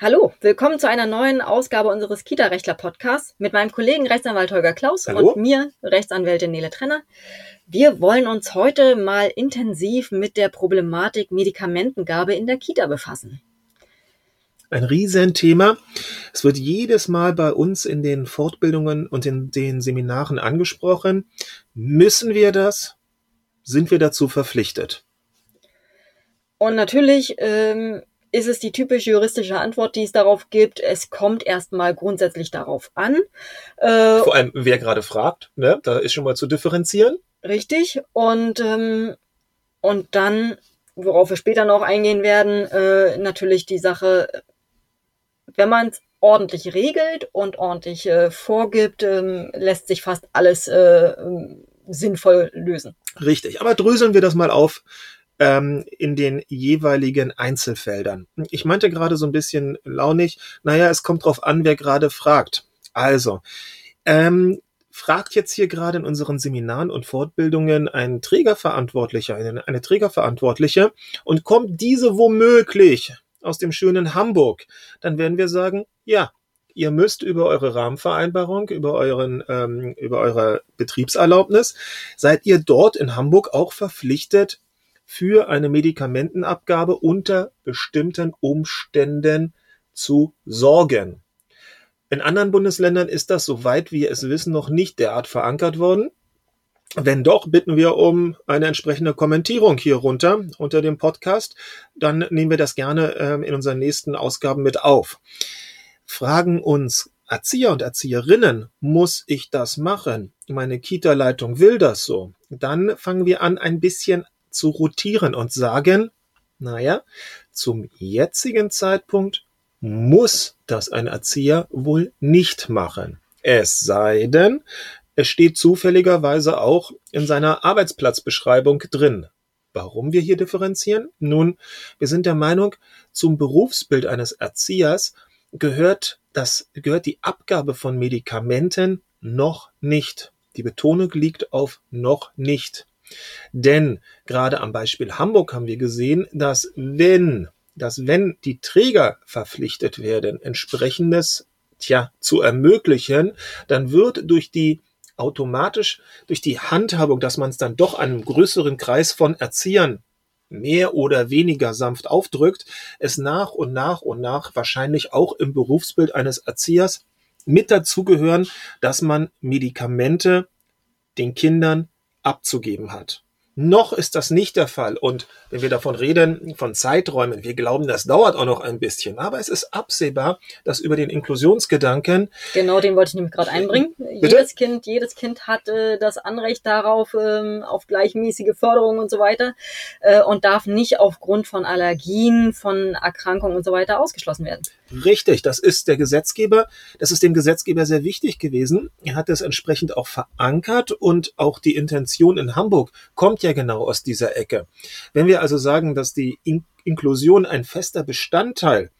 Hallo, willkommen zu einer neuen Ausgabe unseres Kita-Rechtler-Podcasts mit meinem Kollegen Rechtsanwalt Holger Klaus Hallo. und mir, Rechtsanwältin Nele Trenner. Wir wollen uns heute mal intensiv mit der Problematik Medikamentengabe in der Kita befassen. Ein Riesenthema. Es wird jedes Mal bei uns in den Fortbildungen und in den Seminaren angesprochen. Müssen wir das? Sind wir dazu verpflichtet? Und natürlich ähm, ist es die typische juristische Antwort, die es darauf gibt. Es kommt erstmal grundsätzlich darauf an. Äh, Vor allem, wer gerade fragt, ne? da ist schon mal zu differenzieren. Richtig. Und, ähm, und dann, worauf wir später noch eingehen werden, äh, natürlich die Sache, wenn man es ordentlich regelt und ordentlich äh, vorgibt, ähm, lässt sich fast alles äh, sinnvoll lösen. Richtig, aber dröseln wir das mal auf ähm, in den jeweiligen Einzelfeldern. Ich meinte gerade so ein bisschen launig, naja, es kommt drauf an, wer gerade fragt. Also, ähm, fragt jetzt hier gerade in unseren Seminaren und Fortbildungen ein Trägerverantwortlicher, eine, eine Trägerverantwortliche und kommt diese womöglich aus dem schönen Hamburg, dann werden wir sagen, ja, ihr müsst über eure Rahmenvereinbarung, über euren, ähm, über eure Betriebserlaubnis, seid ihr dort in Hamburg auch verpflichtet, für eine Medikamentenabgabe unter bestimmten Umständen zu sorgen. In anderen Bundesländern ist das, soweit wir es wissen, noch nicht derart verankert worden. Wenn doch, bitten wir um eine entsprechende Kommentierung hier runter unter dem Podcast. Dann nehmen wir das gerne ähm, in unseren nächsten Ausgaben mit auf. Fragen uns Erzieher und Erzieherinnen, muss ich das machen? Meine Kita-Leitung will das so. Dann fangen wir an, ein bisschen zu rotieren und sagen, naja, zum jetzigen Zeitpunkt muss das ein Erzieher wohl nicht machen. Es sei denn, es steht zufälligerweise auch in seiner Arbeitsplatzbeschreibung drin. Warum wir hier differenzieren? Nun, wir sind der Meinung, zum Berufsbild eines Erziehers gehört das, gehört die Abgabe von Medikamenten noch nicht. Die Betonung liegt auf noch nicht. Denn gerade am Beispiel Hamburg haben wir gesehen, dass wenn, dass wenn die Träger verpflichtet werden, entsprechendes, tja, zu ermöglichen, dann wird durch die automatisch, durch die Handhabung, dass man es dann doch einem größeren Kreis von Erziehern mehr oder weniger sanft aufdrückt, es nach und nach und nach wahrscheinlich auch im Berufsbild eines Erziehers mit dazugehören, dass man Medikamente den Kindern abzugeben hat. Noch ist das nicht der Fall. Und wenn wir davon reden, von Zeiträumen, wir glauben, das dauert auch noch ein bisschen. Aber es ist absehbar, dass über den Inklusionsgedanken. Genau, den wollte ich nämlich gerade einbringen. Bitte? Jedes Kind, jedes Kind hat äh, das Anrecht darauf, ähm, auf gleichmäßige Förderung und so weiter äh, und darf nicht aufgrund von Allergien, von Erkrankungen und so weiter ausgeschlossen werden. Richtig, das ist der Gesetzgeber, das ist dem Gesetzgeber sehr wichtig gewesen. Er hat es entsprechend auch verankert und auch die Intention in Hamburg kommt ja genau aus dieser Ecke. Wenn wir also sagen, dass die In Inklusion ein fester Bestandteil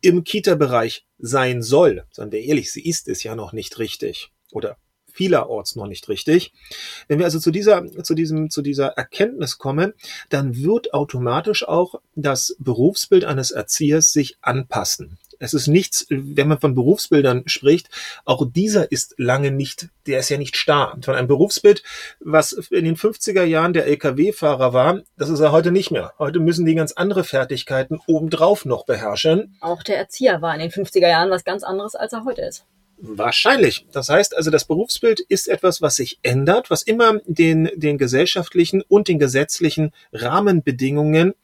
im Kita-Bereich sein soll, seien wir ehrlich, sie ist es ja noch nicht richtig oder vielerorts noch nicht richtig. Wenn wir also zu dieser, zu diesem, zu dieser Erkenntnis kommen, dann wird automatisch auch das Berufsbild eines Erziehers sich anpassen. Es ist nichts, wenn man von Berufsbildern spricht, auch dieser ist lange nicht, der ist ja nicht starr. Von einem Berufsbild, was in den 50er Jahren der Lkw-Fahrer war, das ist er heute nicht mehr. Heute müssen die ganz andere Fertigkeiten obendrauf noch beherrschen. Auch der Erzieher war in den 50er Jahren was ganz anderes, als er heute ist. Wahrscheinlich. Das heißt also, das Berufsbild ist etwas, was sich ändert, was immer den, den gesellschaftlichen und den gesetzlichen Rahmenbedingungen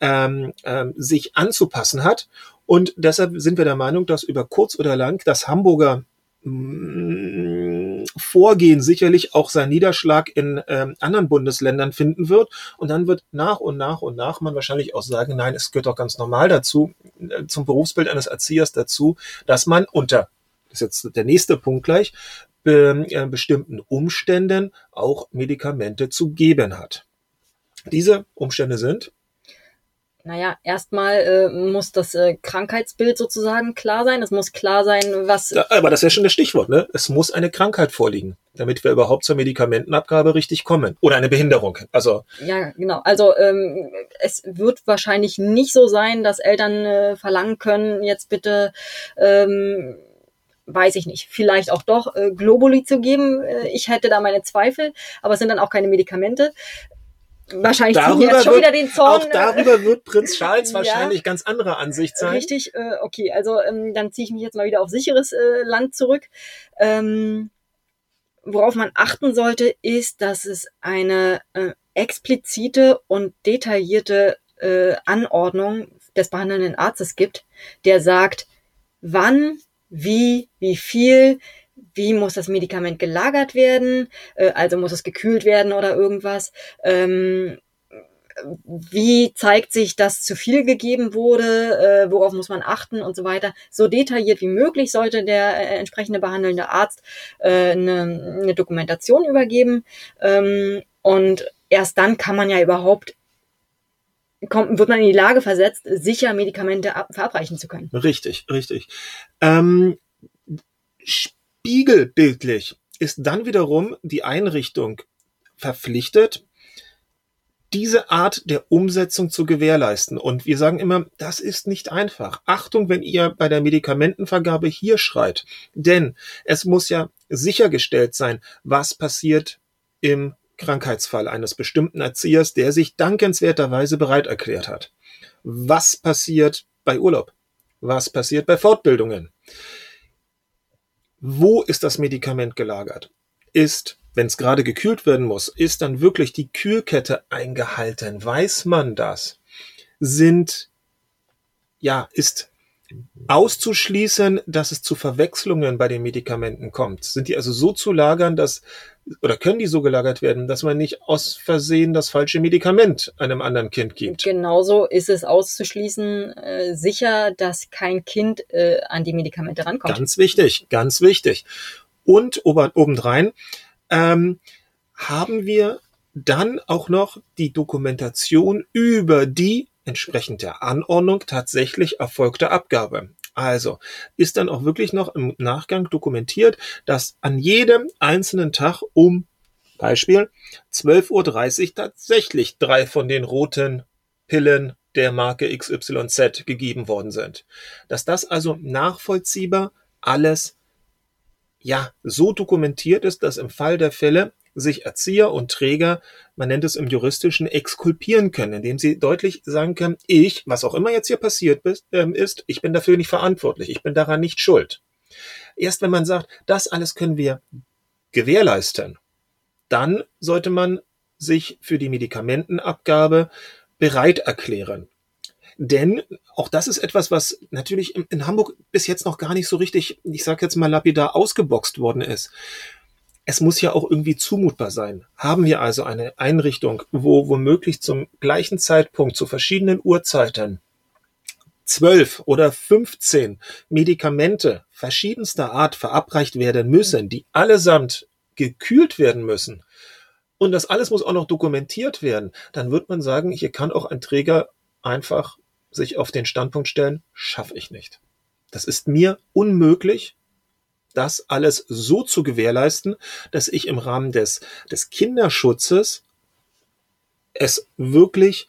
ähm, ähm, sich anzupassen hat. Und deshalb sind wir der Meinung, dass über kurz oder lang das Hamburger mh, Vorgehen sicherlich auch seinen Niederschlag in ähm, anderen Bundesländern finden wird. Und dann wird nach und nach und nach man wahrscheinlich auch sagen, nein, es gehört doch ganz normal dazu, äh, zum Berufsbild eines Erziehers dazu, dass man unter das ist jetzt der nächste Punkt gleich, be, äh, bestimmten Umständen auch Medikamente zu geben hat. Diese Umstände sind naja, erstmal äh, muss das äh, Krankheitsbild sozusagen klar sein. Es muss klar sein, was. Ja, aber das ist ja schon das Stichwort, ne? Es muss eine Krankheit vorliegen, damit wir überhaupt zur Medikamentenabgabe richtig kommen. Oder eine Behinderung. Also. Ja, genau. Also ähm, es wird wahrscheinlich nicht so sein, dass Eltern äh, verlangen können, jetzt bitte ähm, weiß ich nicht, vielleicht auch doch äh, Globuli zu geben. Äh, ich hätte da meine Zweifel, aber es sind dann auch keine Medikamente wahrscheinlich darüber jetzt schon wird, wieder den Zorn. Auch darüber wird Prinz Charles Ja. wahrscheinlich ganz anderer Ansicht sein. Richtig, äh, okay, also ähm, dann ziehe ich mich jetzt mal wieder auf sicheres äh, Land zurück. Ähm, worauf man achten sollte, ist, dass es eine äh, explizite und detaillierte äh, Anordnung des behandelnden Arztes gibt, der sagt, wann, wie, wie viel, wie muss das Medikament gelagert werden, äh, also muss es gekühlt werden oder irgendwas. Ähm, wie zeigt sich, dass zu viel gegeben wurde, äh, worauf muss man achten und so weiter. So detailliert wie möglich sollte der äh, entsprechende behandelnde Arzt eine, eine Dokumentation übergeben. Ähm, und erst dann kann man ja überhaupt, kommt, wird man in die Lage versetzt, sicher Medikamente ab, verabreichen zu können. Richtig, richtig. Ähm, spiegelbildlich ist dann wiederum die Einrichtung verpflichtet, diese Art der Umsetzung zu gewährleisten. Und wir sagen immer, das ist nicht einfach. Achtung, wenn ihr bei der Medikamentenvergabe hier schreit. Denn es muss ja sichergestellt sein, was passiert im Krankheitsfall eines bestimmten Erziehers, der sich dankenswerterweise bereit erklärt hat. Was passiert bei Urlaub? Was passiert bei Fortbildungen? Wo ist das Medikament gelagert? Ist, wenn es gerade gekühlt werden muss, ist dann wirklich die Kühlkette eingehalten? Weiß man das? Sind, ja, ist auszuschließen, dass es zu Verwechslungen bei den Medikamenten kommt? Sind die also so zu lagern, dass, oder können die so gelagert werden, dass man nicht aus Versehen das falsche Medikament einem anderen Kind gibt? Genauso ist es auszuschließen, äh, sicher, dass kein Kind äh, an die Medikamente rankommt. Ganz wichtig, ganz wichtig. Und obendrein ähm, haben wir dann auch noch die Dokumentation über die entsprechend der Anordnung tatsächlich erfolgte Abgabe. Also ist dann auch wirklich noch im Nachgang dokumentiert, dass an jedem einzelnen Tag um Beispiel 12.30 Uhr tatsächlich drei von den roten Pillen der Marke XYZ gegeben worden sind. Dass das also nachvollziehbar alles ja so dokumentiert ist, dass im Fall der Fälle sich Erzieher und Träger, man nennt es im juristischen, exkulpieren können, indem sie deutlich sagen können, ich, was auch immer jetzt hier passiert ist, ähm, ist, ich bin dafür nicht verantwortlich, ich bin daran nicht schuld. Erst wenn man sagt, das alles können wir gewährleisten, dann sollte man sich für die Medikamentenabgabe bereit erklären. Denn auch das ist etwas, was natürlich in Hamburg bis jetzt noch gar nicht so richtig, ich sage jetzt mal lapidar, ausgeboxt worden ist es muss ja auch irgendwie zumutbar sein. Haben wir also eine Einrichtung, wo womöglich zum gleichen Zeitpunkt zu verschiedenen Uhrzeiten zwölf oder 15 Medikamente verschiedenster Art verabreicht werden müssen, die allesamt gekühlt werden müssen, und das alles muss auch noch dokumentiert werden, dann wird man sagen, hier kann auch ein Träger einfach sich auf den Standpunkt stellen, schaffe ich nicht. Das ist mir unmöglich, das alles so zu gewährleisten, dass ich im Rahmen des, des Kinderschutzes es wirklich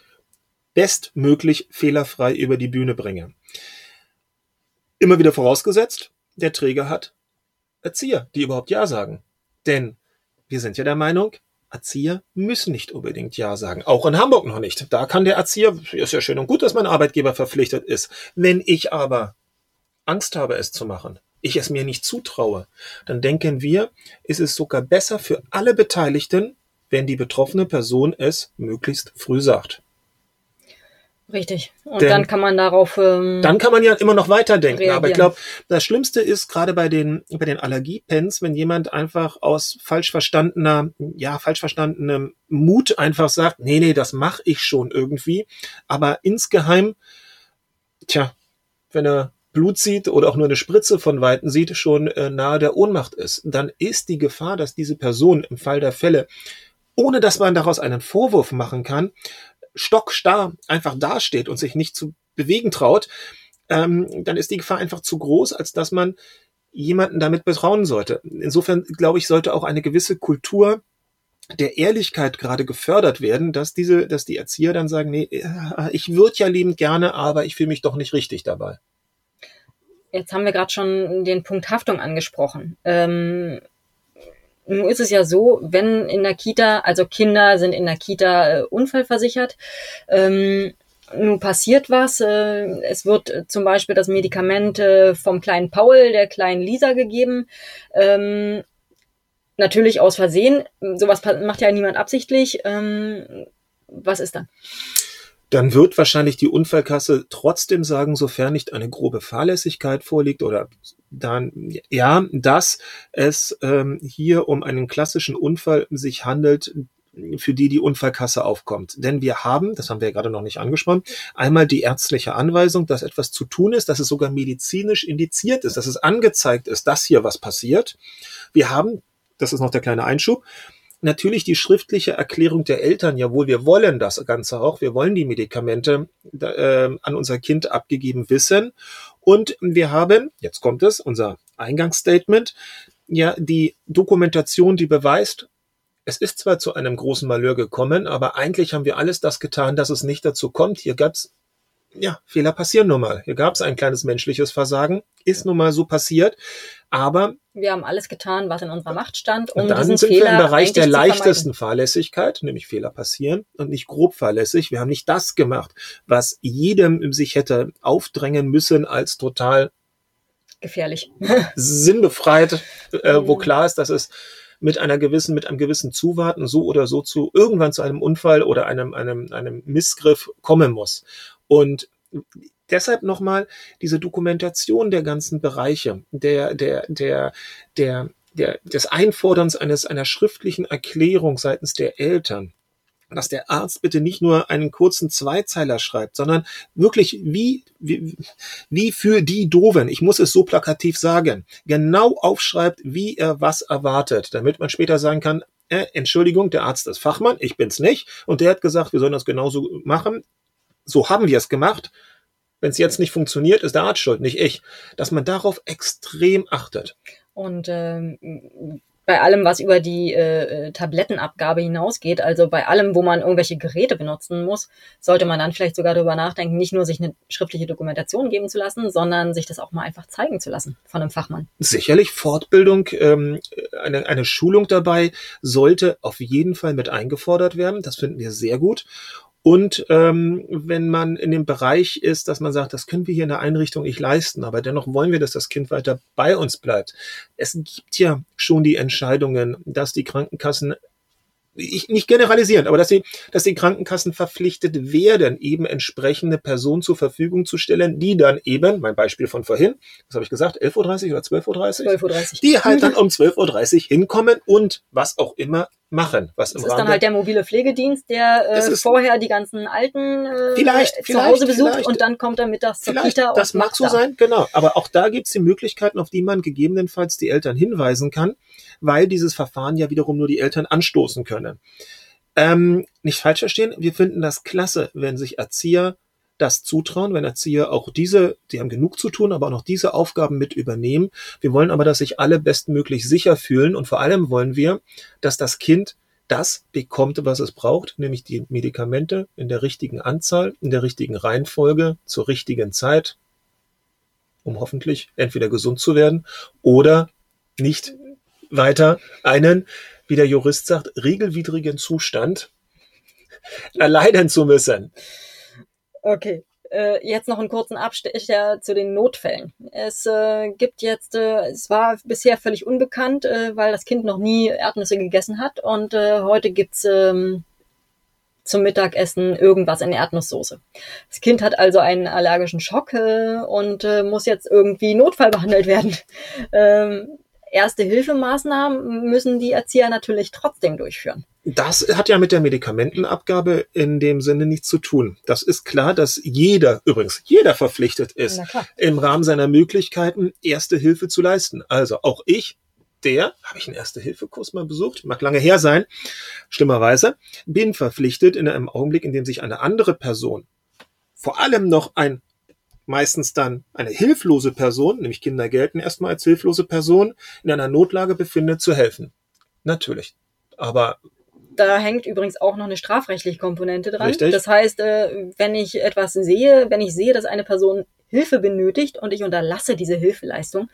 bestmöglich fehlerfrei über die Bühne bringe. Immer wieder vorausgesetzt, der Träger hat Erzieher, die überhaupt Ja sagen. Denn wir sind ja der Meinung, Erzieher müssen nicht unbedingt Ja sagen. Auch in Hamburg noch nicht. Da kann der Erzieher, ist ja schön und gut, dass mein Arbeitgeber verpflichtet ist. Wenn ich aber Angst habe, es zu machen, ich es mir nicht zutraue, dann denken wir, ist es sogar besser für alle Beteiligten, wenn die betroffene Person es möglichst früh sagt. Richtig. Und Denn dann kann man darauf. Ähm, Dann kann man ja immer noch weiterdenken. Aber ich Reagieren. glaube, das Schlimmste ist gerade bei den, bei den Allergiepens, wenn jemand einfach aus falsch verstandener, ja, falsch verstandenem Mut einfach sagt, nee, nee, das mache ich schon irgendwie. Aber insgeheim, tja, wenn er Blut sieht oder auch nur eine Spritze von Weitem sieht, schon äh, nahe der Ohnmacht ist, dann ist die Gefahr, dass diese Person im Fall der Fälle, ohne dass man daraus einen Vorwurf machen kann, stockstarr einfach dasteht und sich nicht zu bewegen traut, ähm, dann ist die Gefahr einfach zu groß, als dass man jemanden damit betrauen sollte. Insofern, glaube ich, sollte auch eine gewisse Kultur der Ehrlichkeit gerade gefördert werden, dass diese, dass die Erzieher dann sagen, nee, äh, ich würde ja liebend gerne, aber ich fühle mich doch nicht richtig dabei. Jetzt haben wir gerade schon den Punkt Haftung angesprochen. Ähm, nun ist es ja so, wenn in der Kita, also Kinder sind in der Kita äh, unfallversichert, ähm, nun passiert was. Äh, es wird äh, zum Beispiel das Medikament äh, vom kleinen Paul, der kleinen Lisa gegeben. Ähm, natürlich aus Versehen. Sowas macht ja niemand absichtlich. Ähm, was ist dann? Dann wird wahrscheinlich die Unfallkasse trotzdem sagen, sofern nicht eine grobe Fahrlässigkeit vorliegt oder dann ja, dass es ähm, hier um einen klassischen Unfall sich handelt, für die die Unfallkasse aufkommt. Denn wir haben, das haben wir ja gerade noch nicht angesprochen, einmal die ärztliche Anweisung, dass etwas zu tun ist, dass es sogar medizinisch indiziert ist, dass es angezeigt ist, dass hier was passiert. Wir haben, das ist noch der kleine Einschub, natürlich die schriftliche Erklärung der Eltern, jawohl, wir wollen das Ganze auch, wir wollen die Medikamente äh, an unser Kind abgegeben wissen. Und wir haben, jetzt kommt es, unser Eingangsstatement, ja, die Dokumentation, die beweist, es ist zwar zu einem großen Malheur gekommen, aber eigentlich haben wir alles das getan, dass es nicht dazu kommt. Hier gab's ja, Fehler passieren nun mal. Hier gab es ein kleines menschliches Versagen, ist nun mal so passiert, aber wir haben alles getan, was in unserer Macht stand, um dann diesen sind Fehler wir im Bereich der leichtesten Fahrlässigkeit, nämlich Fehler passieren und nicht grob fahrlässig. Wir haben nicht das gemacht, was jedem sich hätte aufdrängen müssen als total gefährlich, sinnbefreit, äh, wo mhm. klar ist, dass es mit einer gewissen, mit einem gewissen Zuwarten so oder so zu irgendwann zu einem Unfall oder einem, einem, einem Missgriff kommen muss. Und deshalb nochmal diese Dokumentation der ganzen Bereiche, der, der, der, der, der, des Einforderns eines, einer schriftlichen Erklärung seitens der Eltern dass der Arzt bitte nicht nur einen kurzen Zweizeiler schreibt, sondern wirklich wie, wie, wie für die Doven, ich muss es so plakativ sagen, genau aufschreibt, wie er was erwartet, damit man später sagen kann, äh, Entschuldigung, der Arzt ist Fachmann, ich bin's nicht, und der hat gesagt, wir sollen das genauso machen. So haben wir es gemacht. Wenn es jetzt nicht funktioniert, ist der Arzt schuld, nicht ich. Dass man darauf extrem achtet. Und ähm, bei allem, was über die äh, Tablettenabgabe hinausgeht, also bei allem, wo man irgendwelche Geräte benutzen muss, sollte man dann vielleicht sogar darüber nachdenken, nicht nur sich eine schriftliche Dokumentation geben zu lassen, sondern sich das auch mal einfach zeigen zu lassen von einem Fachmann. Sicherlich Fortbildung, ähm, eine, eine Schulung dabei sollte auf jeden Fall mit eingefordert werden. Das finden wir sehr gut. Und ähm, wenn man in dem Bereich ist, dass man sagt, das können wir hier in der Einrichtung nicht leisten, aber dennoch wollen wir, dass das Kind weiter bei uns bleibt. Es gibt ja schon die Entscheidungen, dass die Krankenkassen ich nicht generalisieren, aber dass die, dass die Krankenkassen verpflichtet werden, eben entsprechende Personen zur Verfügung zu stellen, die dann eben, mein Beispiel von vorhin, was habe ich gesagt, 11.30 Uhr oder 12.30 Uhr? 12.30 Uhr. Die halt dann um 12.30 Uhr hinkommen und was auch immer machen. Was das ist dann halt der mobile Pflegedienst, der äh, vorher die ganzen Alten äh, vielleicht, zu vielleicht, Hause besucht vielleicht. und dann kommt er mittags zur Kita. Das mag so da. sein, genau. Aber auch da gibt's die Möglichkeiten, auf die man gegebenenfalls die Eltern hinweisen kann weil dieses Verfahren ja wiederum nur die Eltern anstoßen können. Ähm, nicht falsch verstehen, wir finden das klasse, wenn sich Erzieher das zutrauen, wenn Erzieher auch diese, die haben genug zu tun, aber auch noch diese Aufgaben mit übernehmen. Wir wollen aber, dass sich alle bestmöglich sicher fühlen und vor allem wollen wir, dass das Kind das bekommt, was es braucht, nämlich die Medikamente in der richtigen Anzahl, in der richtigen Reihenfolge, zur richtigen Zeit, um hoffentlich entweder gesund zu werden oder nicht weiter einen, wie der Jurist sagt, regelwidrigen Zustand erleiden zu müssen. Okay. Äh, jetzt noch einen kurzen Abstecher zu den Notfällen. Es äh, gibt jetzt, äh, es war bisher völlig unbekannt, äh, weil das Kind noch nie Erdnüsse gegessen hat und äh, heute gibt's ähm, zum Mittagessen irgendwas in Erdnusssoße. Das Kind hat also einen allergischen Schock äh, und äh, muss jetzt irgendwie Notfall behandelt werden. Ähm, Erste-Hilfemaßnahmen müssen die Erzieher natürlich trotzdem durchführen. Das hat ja mit der Medikamentenabgabe in dem Sinne nichts zu tun. Das ist klar, dass jeder, übrigens jeder verpflichtet ist, im Rahmen seiner Möglichkeiten Erste Hilfe zu leisten. Also auch ich der, habe ich einen Erste-Hilfe-Kurs mal besucht, mag lange her sein, schlimmerweise, bin verpflichtet in einem Augenblick, in dem sich eine andere Person, vor allem noch ein meistens dann eine hilflose Person, nämlich Kinder gelten erstmal als hilflose Person, in einer Notlage befindet, zu helfen. Natürlich. Aber da hängt übrigens auch noch eine strafrechtliche Komponente dran. Richtig. Das heißt, äh, wenn ich etwas sehe, wenn ich sehe, dass eine Person Hilfe benötigt und ich unterlasse diese Hilfeleistung,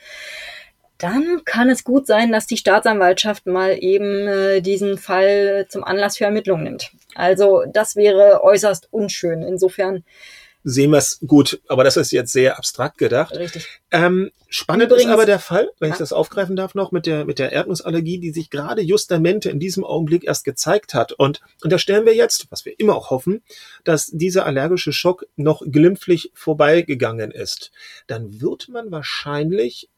dann kann es gut sein, dass die Staatsanwaltschaft mal eben äh, diesen Fall zum Anlass für Ermittlungen nimmt. Also das wäre äußerst unschön. Insofern sehen wir es gut, aber das ist jetzt sehr abstrakt gedacht. richtig. Ähm, spannend Übrigens- ist aber der Fall, wenn ich Ja. das aufgreifen darf noch, mit der, mit der Erdnussallergie, die sich gerade justamente in diesem Augenblick erst gezeigt hat. Und unterstellen wir jetzt, was wir immer auch hoffen, dass dieser allergische Schock noch glimpflich vorbeigegangen ist. Dann wird man wahrscheinlich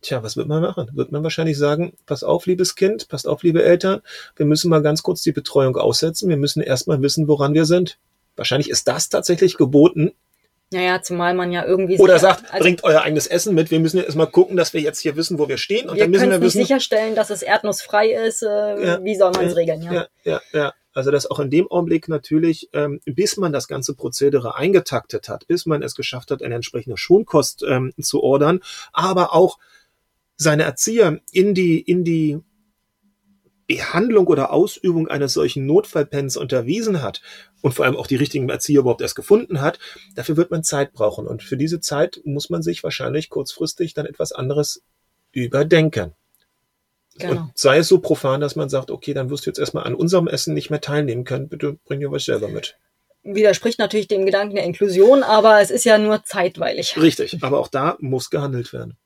Tja, was wird man machen? Wird man wahrscheinlich sagen, pass auf, liebes Kind, passt auf, liebe Eltern, wir müssen mal ganz kurz die Betreuung aussetzen, wir müssen erstmal wissen, woran wir sind. Wahrscheinlich ist das tatsächlich geboten, Naja, zumal man ja irgendwie oder sagt, also bringt euer eigenes Essen mit. Wir müssen jetzt mal gucken, dass wir jetzt hier wissen, wo wir stehen. Und wir dann müssen können wir nicht wissen, sicherstellen, dass es erdnussfrei ist. Äh, Ja, wie soll man es ja, regeln? Ja. ja, ja, ja. Also dass auch in dem Augenblick natürlich, ähm, bis man das ganze Prozedere eingetaktet hat, bis man es geschafft hat, eine entsprechende Schonkost ähm, zu ordern, aber auch seine Erzieher in die, in die Behandlung oder Ausübung eines solchen Notfallpens unterwiesen hat und vor allem auch die richtigen Erzieher überhaupt erst gefunden hat, dafür wird man Zeit brauchen. Und für diese Zeit muss man sich wahrscheinlich kurzfristig dann etwas anderes überdenken. Genau. Und sei es so profan, dass man sagt, okay, dann wirst du jetzt erstmal an unserem Essen nicht mehr teilnehmen können, bitte bring dir was selber mit. Widerspricht natürlich dem Gedanken der Inklusion, aber es ist ja nur zeitweilig. Richtig, aber auch da muss gehandelt werden.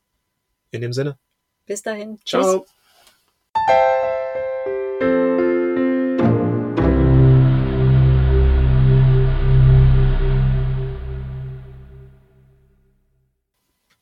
In dem Sinne. Bis dahin. Tschüss. Ciao.